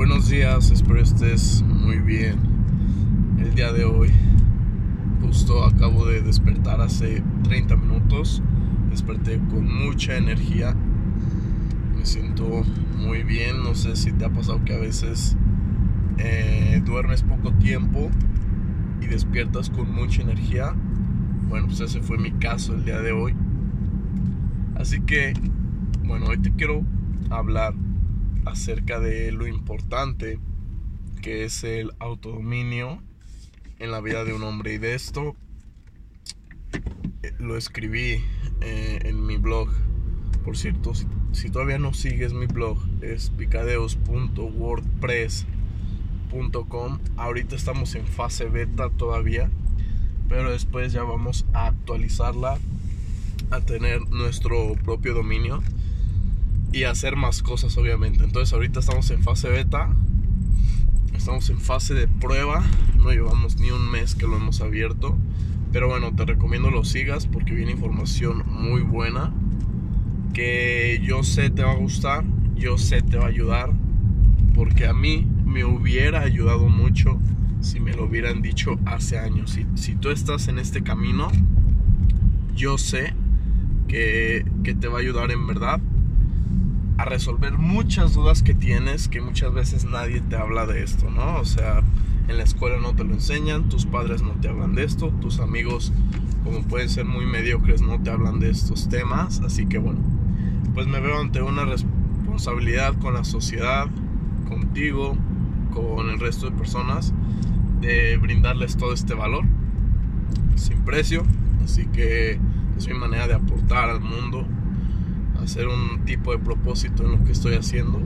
Buenos días, espero estés muy bien. El día de hoy, justo acabo de despertar hace 30 minutos. Desperté con mucha energía. Me siento muy bien. No sé si te ha pasado que a veces eh, duermes poco tiempo y despiertas con mucha energía. Bueno, pues ese fue mi caso el día de hoy. Así que, bueno, hoy te quiero hablar acerca de lo importante que es el autodominio en la vida de un hombre. Y de esto eh, lo escribí eh, en mi blog. Por cierto, si, si, todavía no sigues mi blog, es picadeos.wordpress.com. Ahorita estamos en fase beta todavía, pero después ya vamos a actualizarla, a tener nuestro propio dominio y hacer más cosas obviamente. Entonces ahorita estamos en fase beta, estamos en fase de prueba, no llevamos ni un mes que lo hemos abierto, pero bueno, te recomiendo lo sigas porque viene información muy buena. Que yo sé te va a gustar, yo sé te va a ayudar, porque a mí me hubiera ayudado mucho si me lo hubieran dicho hace años. Si, si tú estás en este camino, yo sé que, que te va a ayudar en verdad a resolver muchas dudas que tienes que muchas veces nadie te habla de esto, ¿no? O sea, en la escuela no te lo enseñan, tus padres no te hablan de esto, tus amigos, como pueden ser muy mediocres, no te hablan de estos temas, así que bueno, pues me veo ante una responsabilidad con la sociedad, contigo, con el resto de personas, de brindarles todo este valor sin precio, así que es mi manera de aportar al mundo hacer un tipo de propósito en lo que estoy haciendo.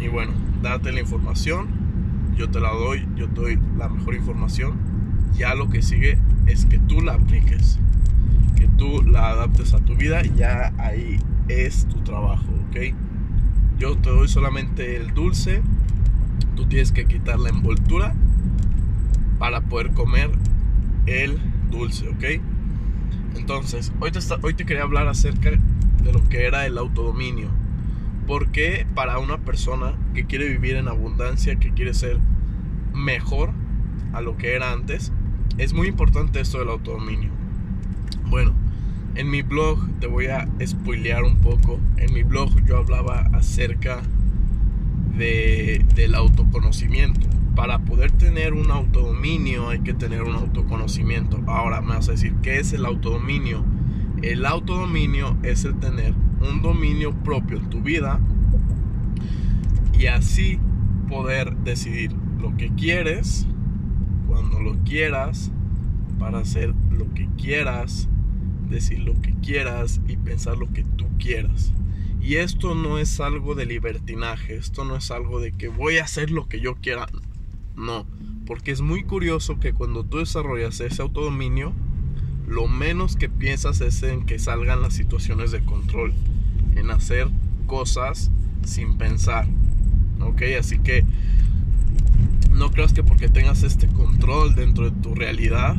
Y bueno, date la información, yo te la doy, yo te doy la mejor información. Ya lo que sigue es que tú la apliques, que tú la adaptes a tu vida ya ahí es tu trabajo, ¿ok? Yo te doy solamente el dulce, tú tienes que quitar la envoltura para poder comer el dulce, ¿ok? Entonces, hoy te, hoy te quería hablar acerca de lo que era el autodominio. Porque para una persona que quiere vivir en abundancia, que quiere ser mejor a lo que era antes, es muy importante esto del autodominio. Bueno, en mi blog te voy a spoilear un poco. En mi blog yo hablaba acerca de, del autoconocimiento. Para poder tener un autodominio hay que tener un autoconocimiento. Ahora me vas a decir, ¿qué es el autodominio? El autodominio es el tener un dominio propio en tu vida y así poder decidir lo que quieres, cuando lo quieras, para hacer lo que quieras, decir lo que quieras y pensar lo que tú quieras. Y esto no es algo de libertinaje, esto no es algo de que voy a hacer lo que yo quiera. No, porque es muy curioso que cuando tú desarrollas ese autodominio, lo menos que piensas es en que salgan las situaciones de control, en hacer cosas sin pensar. ¿Ok? Así que no creas que porque tengas este control dentro de tu realidad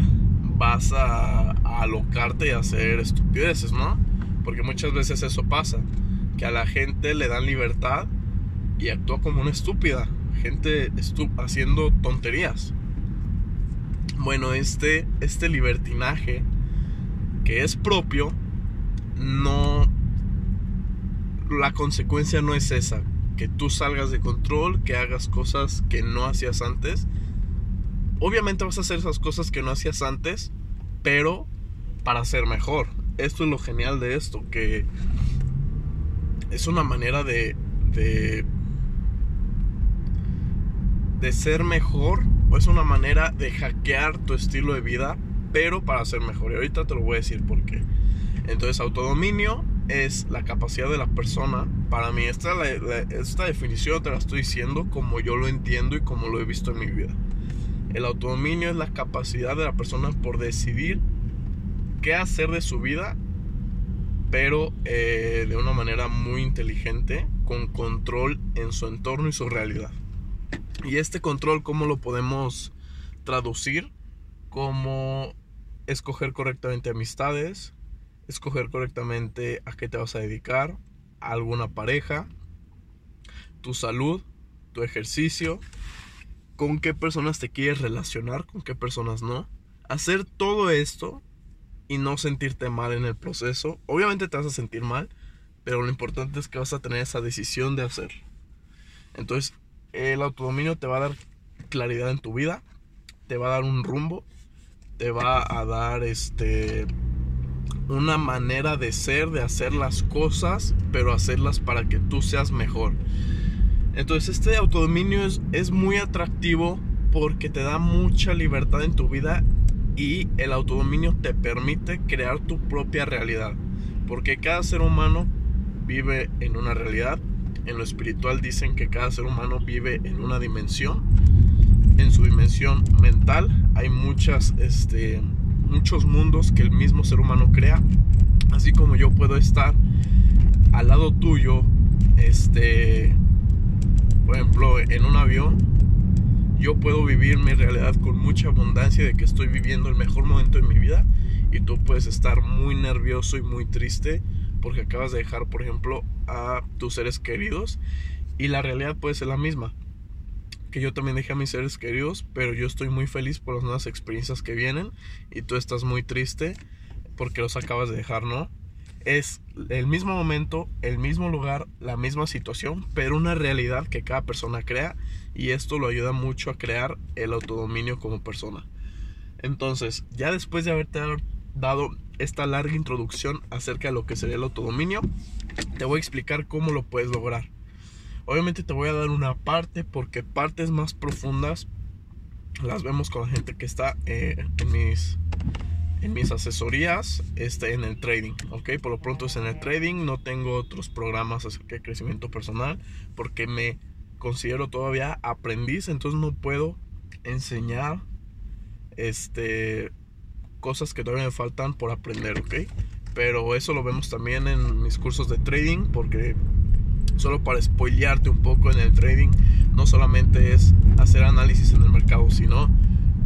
vas a, alocarte y a hacer estupideces, ¿no? Porque muchas veces eso pasa, que a la gente le dan libertad y actúa como una estúpida, gente haciendo tonterías. Bueno, este, este libertinaje que es propio, no... La consecuencia no es esa, que tú salgas de control, que hagas cosas que no hacías antes. Obviamente vas a hacer esas cosas que no hacías antes, pero para ser mejor. Esto es lo genial de esto, que es una manera de, de, de ser mejor, o es una manera de hackear tu estilo de vida pero para ser mejor. Y ahorita te lo voy a decir por qué. Entonces, autodominio es la capacidad de la persona. Para mí, esta, esta definición te la estoy diciendo como yo lo entiendo y como lo he visto en mi vida. El autodominio es la capacidad de la persona por decidir qué hacer de su vida, pero eh, de una manera muy inteligente, con control en su entorno y su realidad. Y este control, ¿cómo lo podemos traducir? Como escoger correctamente amistades, escoger correctamente a qué te vas a dedicar, a alguna pareja, tu salud, tu ejercicio, con qué personas te quieres relacionar, con qué personas no. Hacer todo esto y no sentirte mal en el proceso. Obviamente te vas a sentir mal, pero lo importante es que vas a tener esa decisión de hacerlo. Entonces, el autodominio te va a dar claridad en tu vida, te va a dar un rumbo, te va a dar este una manera de ser, de hacer las cosas, pero hacerlas para que tú seas mejor. Entonces este autodominio es, es muy atractivo porque te da mucha libertad en tu vida y el autodominio te permite crear tu propia realidad. Porque cada ser humano vive en una realidad. En lo espiritual dicen que cada ser humano vive en una dimensión. En su dimensión mental hay muchas, este, muchos mundos que el mismo ser humano crea. Así como yo puedo estar al lado tuyo, este, por ejemplo, en un avión, yo puedo vivir mi realidad con mucha abundancia de que estoy viviendo el mejor momento de mi vida y tú puedes estar muy nervioso y muy triste porque acabas de dejar, por ejemplo, a tus seres queridos y la realidad puede ser la misma. Que yo también dejé a mis seres queridos, pero yo estoy muy feliz por las nuevas experiencias que vienen y tú estás muy triste porque los acabas de dejar, ¿no? Es el mismo momento, el mismo lugar, la misma situación, pero una realidad que cada persona crea y esto lo ayuda mucho a crear el autodominio como persona. Entonces, ya después de haberte dado esta larga introducción acerca de lo que sería el autodominio, te voy a explicar cómo lo puedes lograr. Obviamente te voy a dar una parte porque partes más profundas las vemos con la gente que está eh, en mis en mis asesorías este, en el trading, ¿ok? Por lo pronto es en el trading, no tengo otros programas acerca de crecimiento personal porque me considero todavía aprendiz, entonces no puedo enseñar este cosas que todavía me faltan por aprender, ¿ok? Pero eso lo vemos también en mis cursos de trading, porque solo para spoilearte un poco en el trading, no solamente es hacer análisis en el mercado, sino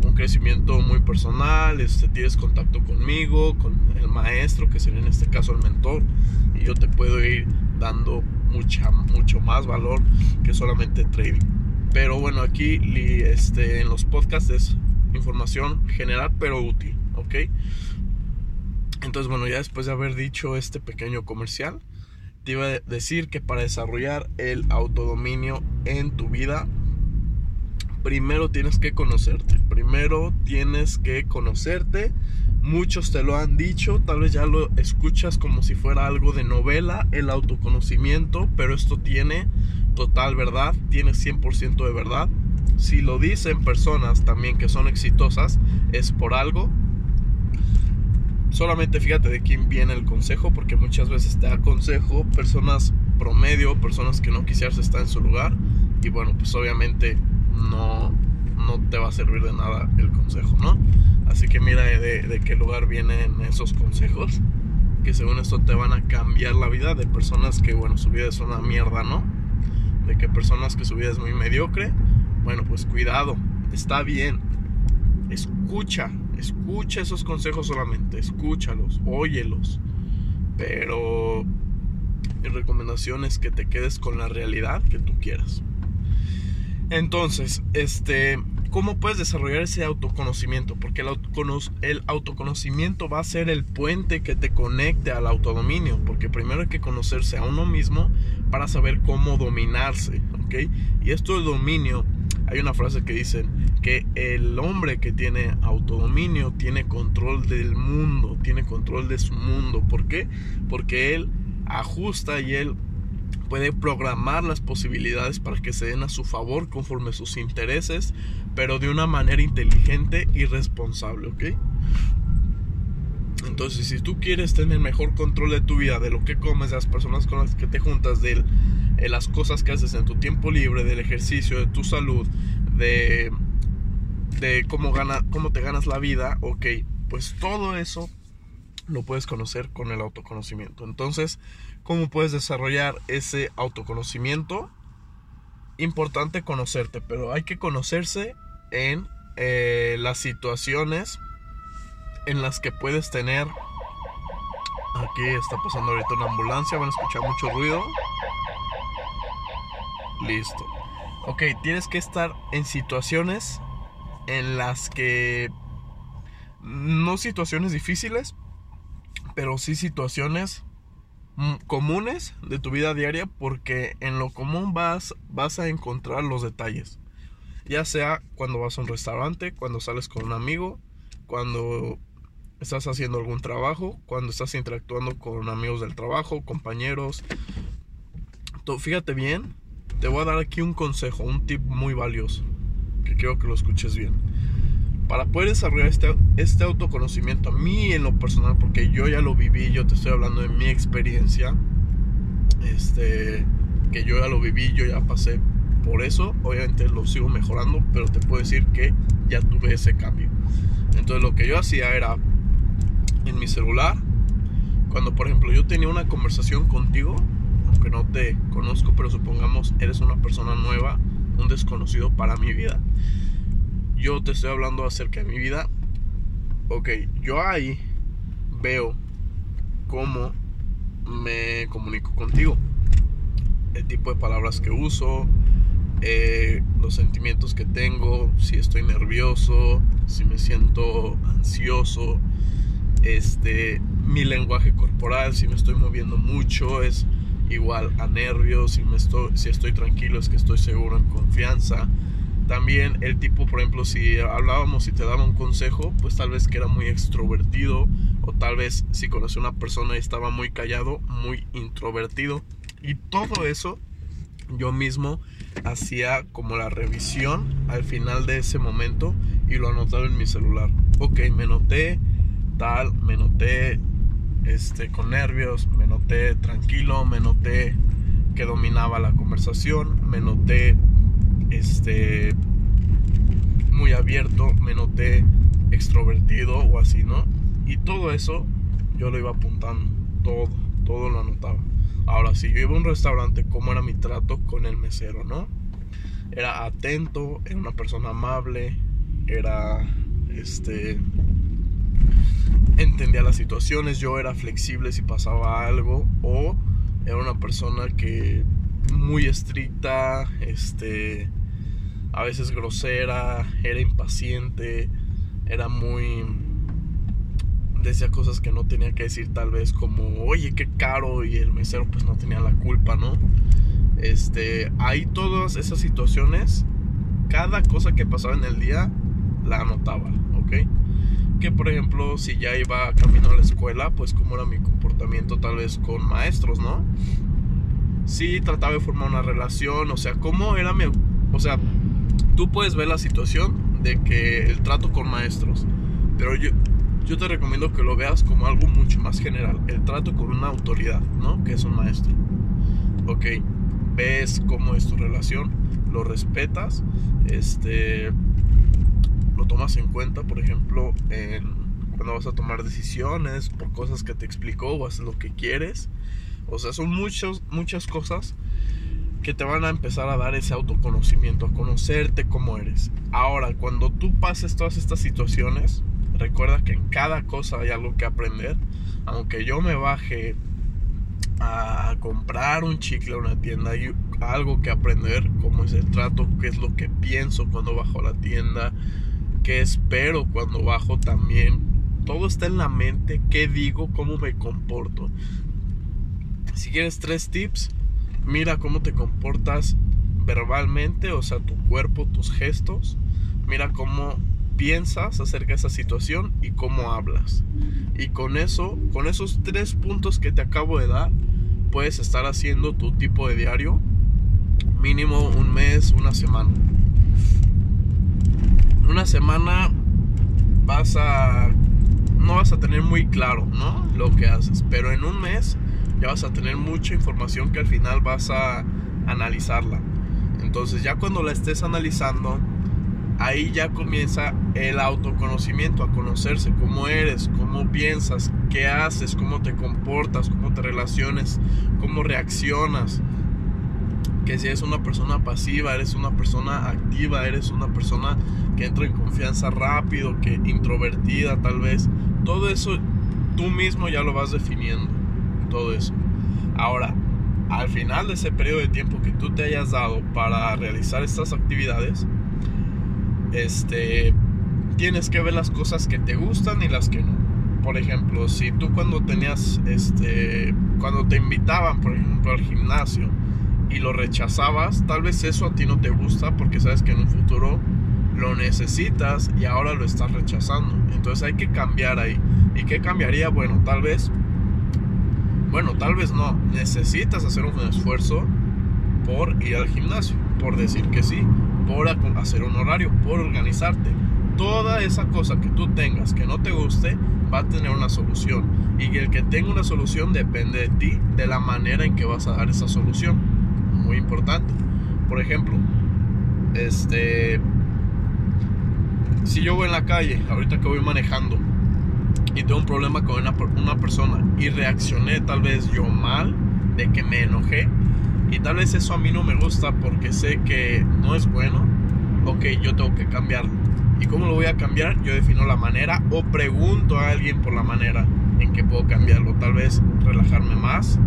un crecimiento muy personal, este, tienes contacto conmigo, con el maestro, que sería en este caso el mentor, y yo te puedo ir dando mucha, mucho más valor que solamente trading. Pero bueno, aquí este, en los podcasts es información general pero útil. ¿ok? Entonces, bueno, ya después de haber dicho este pequeño comercial, te iba a decir que para desarrollar el autodominio en tu vida, primero tienes que conocerte. Primero tienes que conocerte. Muchos te lo han dicho, tal vez ya lo escuchas como si fuera algo de novela, el autoconocimiento, pero esto tiene total verdad, tiene 100% de verdad. Si lo dicen personas también que son exitosas, es por algo solamente fíjate de quién viene el consejo, porque muchas veces te da consejo personas promedio, personas que no quisieras estar en su lugar, y bueno, pues obviamente no, no te va a servir de nada el consejo, ¿no? Así que mira de, de qué lugar vienen esos consejos, que según esto te van a cambiar la vida de personas que, bueno, su vida es una mierda, ¿no? De que personas que su vida es muy mediocre, bueno, pues cuidado, está bien, escucha, Escucha esos consejos solamente, escúchalos, óyelos. Pero mi recomendación es que te quedes con la realidad que tú quieras. Entonces, este, ¿cómo puedes desarrollar ese autoconocimiento? Porque el, autoconocimiento va a ser el puente que te conecte al autodominio. Porque primero hay que conocerse a uno mismo para saber cómo dominarse, ¿ok? Y esto del dominio hay una frase que dice que el hombre que tiene autodominio tiene control del mundo, tiene control de su mundo. ¿Por qué? Porque él ajusta y él puede programar las posibilidades para que se den a su favor conforme sus intereses, pero de una manera inteligente y responsable, ¿ok? Entonces, si tú quieres tener mejor control de tu vida, de lo que comes, de las personas con las que te juntas, de las cosas que haces en tu tiempo libre, del ejercicio, de tu salud, de, de cómo, gana, cómo te ganas la vida, ok, pues todo eso lo puedes conocer con el autoconocimiento. Entonces, ¿cómo puedes desarrollar ese autoconocimiento? Importante conocerte, pero hay que conocerse en eh, las situaciones en las que puedes tener... Aquí está pasando ahorita una ambulancia, van a escuchar mucho ruido. Listo. ok, tienes que estar en situaciones en las que no situaciones difíciles, pero sí situaciones comunes de tu vida diaria porque en lo común vas, vas a encontrar los detalles. Ya sea cuando vas a un restaurante, cuando sales con un amigo, cuando estás haciendo algún trabajo, cuando estás interactuando con amigos del trabajo, compañeros. Fíjate bien, te voy a dar aquí un consejo, un tip muy valioso, que quiero que lo escuches bien para poder desarrollar este, este autoconocimiento a mí en lo personal, porque yo ya lo viví, yo te estoy hablando de mi experiencia, este, que yo ya lo viví, yo ya pasé por eso, obviamente lo sigo mejorando, pero te puedo decir que ya tuve ese cambio. Entonces lo que yo hacía era en mi celular, cuando por ejemplo yo tenía una conversación contigo, aunque no te conozco, pero supongamos eres una persona nueva, un desconocido para mi vida yo te estoy hablando acerca de mi vida. Ok, yo ahí veo cómo me comunico contigo. El tipo de palabras que uso, eh, los sentimientos que tengo, si estoy nervioso, si me siento ansioso, este, mi lenguaje corporal, si me estoy moviendo mucho, es igual a nervios, si, me estoy, si estoy tranquilo es que estoy seguro en confianza también el tipo, por ejemplo, si hablábamos y te daba un consejo, pues tal vez que era muy extrovertido o tal vez si conocí a una persona y estaba muy callado, muy introvertido. Y todo eso yo mismo hacía como la revisión al final de ese momento y lo anotaba en mi celular. Ok, me noté tal, me noté este, con nervios, me noté tranquilo, me noté que dominaba la conversación, me noté este, muy abierto, me noté extrovertido o así, ¿no? Y todo eso yo lo iba apuntando, todo, todo lo anotaba. Ahora, si yo iba a un restaurante, ¿cómo era mi trato con el mesero, no? Era atento, era una persona amable, era, este, entendía las situaciones, yo era flexible si pasaba algo, o era una persona que muy estricta, este, a veces grosera, era impaciente, era muy... decía cosas que no tenía que decir tal vez como, oye, qué caro y el mesero pues no tenía la culpa, ¿no? Este, ahí todas esas situaciones, cada cosa que pasaba en el día, la anotaba, ¿ok? Que por ejemplo, si ya iba camino a la escuela, pues cómo era mi comportamiento tal vez con maestros, ¿no? Sí, trataba de formar una relación, o sea, cómo era mi... O sea, tú puedes ver la situación de que el trato con maestros, pero yo, yo te recomiendo que lo veas como algo mucho más general, el trato con una autoridad, ¿no? Que es un maestro. Ok, ves cómo es tu relación, lo respetas, este, lo tomas en cuenta, por ejemplo, en, cuando vas a tomar decisiones por cosas que te explicó o haces lo que quieres. O sea, son muchos, muchas cosas que te van a empezar a dar ese autoconocimiento, a conocerte como eres. Ahora, cuando tú pases todas estas situaciones, recuerda que en cada cosa hay algo que aprender. Aunque yo me baje a comprar un chicle a una tienda, hay algo que aprender, cómo es el trato, qué es lo que pienso cuando bajo la tienda, qué espero cuando bajo también. Todo está en la mente, qué digo, cómo me comporto. Si quieres tres tips, Mira cómo te comportas verbalmente, o sea, tu cuerpo, tus gestos. Mira cómo piensas acerca de esa situación y cómo hablas. Y con eso, con esos tres puntos que te acabo de dar, puedes estar haciendo tu tipo de diario mínimo un mes, una semana. Una semana vas a no vas a tener muy claro, ¿no? Lo que haces, pero en un mes ya vas a tener mucha información que al final vas a analizarla. Entonces ya cuando la estés analizando, ahí ya comienza el autoconocimiento, a conocerse cómo eres, cómo piensas, qué haces, cómo te comportas, cómo te relaciones, cómo reaccionas. Que si eres una persona pasiva, eres una persona activa, eres una persona que entra en confianza rápido, que introvertida tal vez. Todo eso tú mismo ya lo vas definiendo todo eso. Ahora, al final de ese periodo de tiempo que tú te hayas dado para realizar estas actividades, este, tienes que ver las cosas que te gustan y las que no. Por ejemplo, si tú cuando tenías, este, cuando te invitaban, por ejemplo, al gimnasio y lo rechazabas, tal vez eso a ti no te gusta porque sabes que en un futuro lo necesitas y ahora lo estás rechazando. Entonces hay que cambiar ahí. ¿Y qué cambiaría? Bueno, tal vez, bueno, tal vez no. Necesitas hacer un esfuerzo por ir al gimnasio, por decir que sí, por hacer un horario, por organizarte. Toda esa cosa que tú tengas que no te guste va a tener una solución. Y el que tenga una solución depende de ti, de la manera en que vas a dar esa solución. Muy importante. Por ejemplo, este, si yo voy en la calle, ahorita que voy manejando, y tengo un problema con una, persona y reaccioné tal vez yo mal, de que me enojé, y tal vez eso a mí no me gusta porque sé que no es bueno, ok, yo tengo que cambiarlo. ¿Y cómo lo voy a cambiar? Yo defino la manera o pregunto a alguien por la manera en que puedo cambiarlo. Tal vez relajarme más,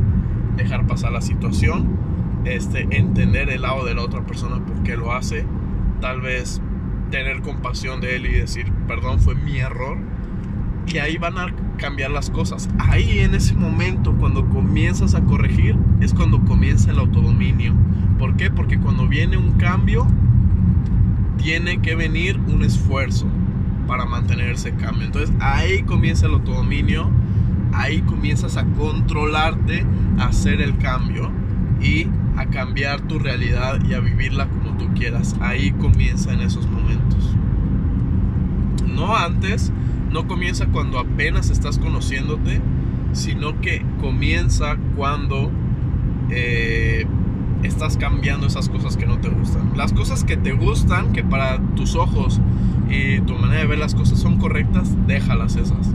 dejar pasar la situación, este, entender el lado de la otra persona por qué lo hace, tal vez tener compasión de él y decir, perdón, fue mi error. Y ahí van a cambiar las cosas. Ahí en ese momento, cuando comienzas a corregir, es cuando comienza el autodominio. ¿Por qué? Porque cuando viene un cambio, tiene que venir un esfuerzo para mantener ese cambio. Entonces ahí comienza el autodominio, ahí comienzas a controlarte, a hacer el cambio y a cambiar tu realidad y a vivirla como tú quieras. Ahí comienza en esos momentos. No antes, no comienza cuando apenas estás conociéndote, sino que comienza cuando eh, estás cambiando esas cosas que no te gustan. Las cosas que te gustan, que para tus ojos y tu manera de ver las cosas son correctas, déjalas esas.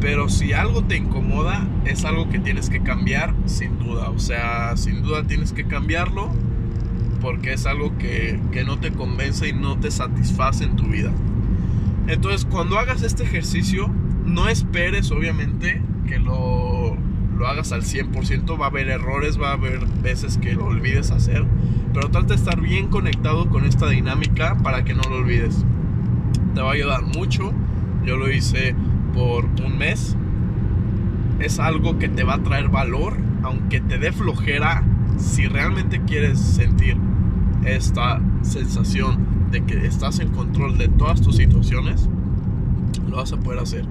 Pero si algo te incomoda, es algo que tienes que cambiar sin duda. O sea, sin duda tienes que cambiarlo porque es algo que, que no te convence y no te satisface en tu vida. Entonces, cuando hagas este ejercicio, no esperes obviamente que lo lo hagas al 100%, va a haber errores, va a haber veces que lo olvides hacer, pero trata de estar bien conectado con esta dinámica para que no lo olvides. Te va a ayudar mucho, yo lo hice por un mes, es algo que te va a traer valor, aunque te dé flojera, si realmente quieres sentir esta sensación de que estás en control de todas tus situaciones, lo vas a poder hacer.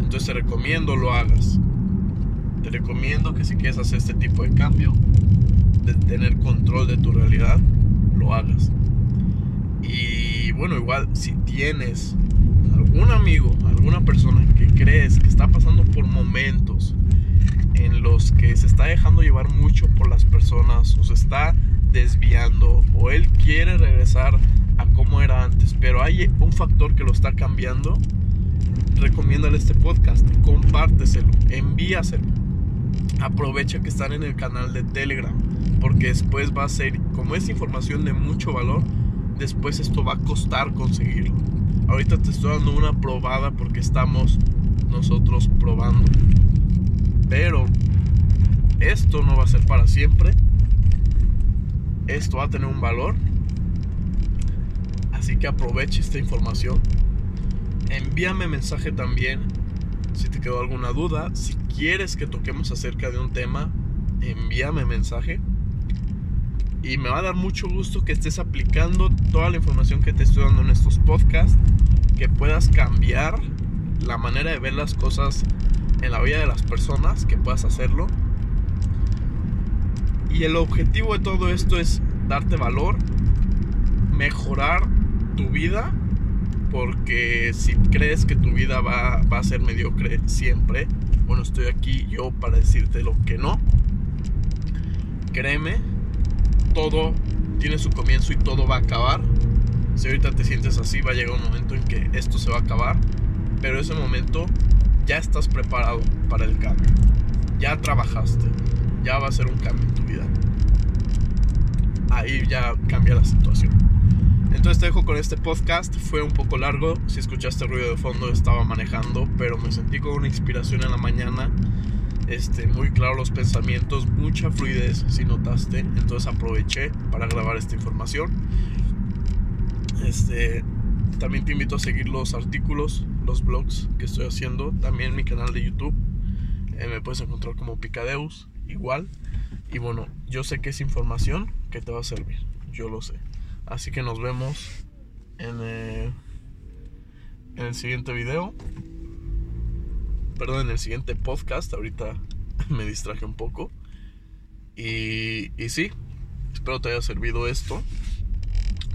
Entonces te recomiendo lo hagas te recomiendo que si quieres hacer este tipo de cambio, de tener control de tu realidad, lo hagas. Y bueno, igual si tienes algún amigo, alguna persona que crees que está pasando por momentos en los que se está dejando llevar mucho por las personas o se está desviando o él quiere regresar a como era antes, pero hay un factor que lo está cambiando, recomiéndale este podcast, compárteselo, envíaselo aprovecha que están en el canal de Telegram, porque después va a ser, como es información de mucho valor, después esto va a costar conseguirlo. Ahorita te estoy dando una probada porque estamos nosotros probando. Pero esto no va a ser para siempre. Esto va a tener un valor. Así que aproveche esta información. Envíame mensaje también si te quedó alguna duda, si quieres que toquemos acerca de un tema, envíame mensaje. Y me va a dar mucho gusto que estés aplicando toda la información que te estoy dando en estos podcasts, que puedas cambiar la manera de ver las cosas en la vida de las personas, que puedas hacerlo. Y el objetivo de todo esto es darte valor, mejorar tu vida porque si crees que tu vida va, a ser mediocre siempre, bueno, estoy aquí yo para decirte lo que no. Créeme, todo tiene su comienzo y todo va a acabar. Si ahorita te sientes así, va a llegar un momento en que esto se va a acabar. Pero ese momento ya estás preparado para el cambio. Ya trabajaste. Ya va a ser un cambio en tu vida. Ahí ya cambia la situación. Entonces te dejo con este podcast. Fue un poco largo. Si escuchaste ruido de fondo, estaba manejando, pero me sentí con una inspiración en la mañana este, muy claro los pensamientos, mucha fluidez, si notaste. Entonces aproveché para grabar esta información. Este, también te invito a seguir los artículos, los blogs que estoy haciendo. También mi canal de YouTube. Eh, me puedes encontrar como Picadeus, igual. Y bueno, yo sé que es información que te va a servir. Yo lo sé. Así que nos vemos en, eh, el siguiente video perdón, en el siguiente podcast. Ahorita me distraje un poco. Y, y sí, espero te haya servido esto.